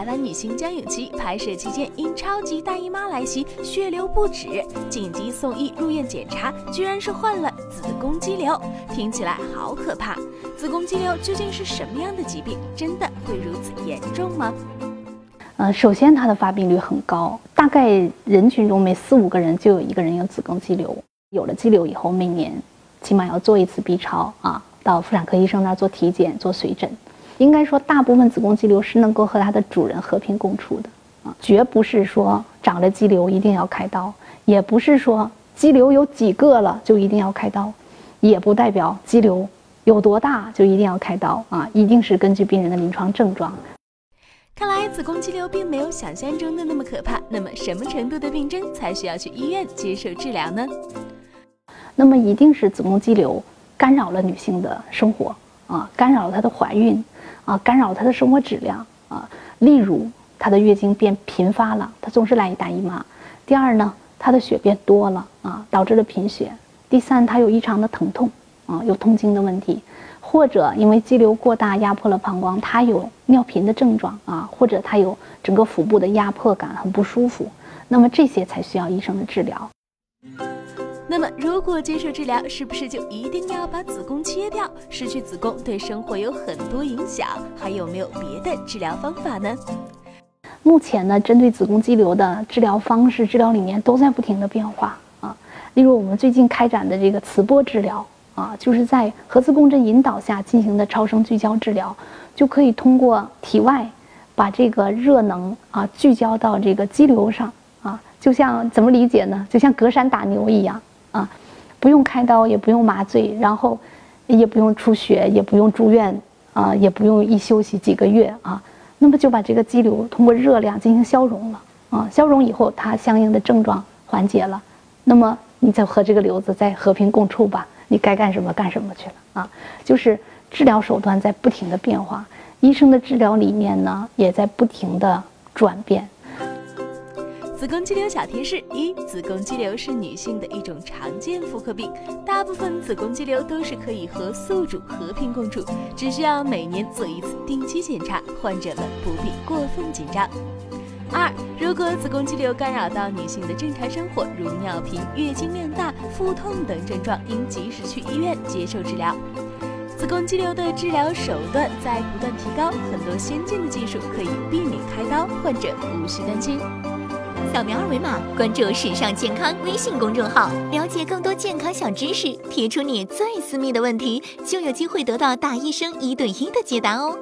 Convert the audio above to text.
台湾女星江永琪拍摄期间因超级大姨妈来袭，血流不止，紧急送医入院检查，居然是患了子宫肌瘤。听起来好可怕！子宫肌瘤究竟是什么样的疾病？真的会如此严重吗？呃，首先它的发病率很高，大概人群中每四五个人就有一个人有子宫肌瘤。有了肌瘤以后，每年起码要做一次 B 超啊，到妇产科医生那儿做体检、做随诊。应该说，大部分子宫肌瘤是能够和它的主人和平共处的啊，绝不是说长了肌瘤一定要开刀，也不是说肌瘤有几个了就一定要开刀，也不代表肌瘤有多大就一定要开刀啊，一定是根据病人的临床症状。看来子宫肌瘤并没有想象中的那么可怕。那么什么程度的病症才需要去医院接受治疗呢？那么一定是子宫肌瘤干扰了女性的生活啊，干扰了她的怀孕啊，干扰她的生活质量啊。例如她的月经变频发了，她总是来一大姨妈。第二呢，她的血变多了啊，导致了贫血。第三，她有异常的疼痛啊，有痛经的问题。或者因为肌瘤过大压迫了膀胱，她有尿频的症状啊，或者她有整个腹部的压迫感，很不舒服，那么这些才需要医生的治疗。那么如果接受治疗，是不是就一定要把子宫切掉？失去子宫对生活有很多影响，还有没有别的治疗方法呢？目前呢，针对子宫肌瘤的治疗方式、治疗理念都在不停的变化啊。例如我们最近开展的这个磁波治疗。啊，就是在核磁共振引导下进行的超声聚焦治疗，就可以通过体外把这个热能啊聚焦到这个肌瘤上啊，就像怎么理解呢？就像隔山打牛一样啊，不用开刀，也不用麻醉，然后也不用出血，也不用住院啊，也不用一休息几个月啊，那么就把这个肌瘤通过热量进行消融了啊，消融以后它相应的症状缓解了，那么你再和这个瘤子再和平共处吧。你该干什么干什么去了啊！就是治疗手段在不停的变化，医生的治疗理念呢也在不停的转变。子宫肌瘤小贴士：一、子宫肌瘤是女性的一种常见妇科病，大部分子宫肌瘤都是可以和宿主和平共处，只需要每年做一次定期检查，患者们不必过分紧张。二，如果子宫肌瘤干扰到女性的正常生活，如尿频、月经量大、腹痛等症状，应及时去医院接受治疗。子宫肌瘤的治疗手段在不断提高，很多先进的技术可以避免开刀，患者无需担心。扫描二维码，关注“时尚健康”微信公众号，了解更多健康小知识，提出你最私密的问题，就有机会得到大医生一对一的解答哦。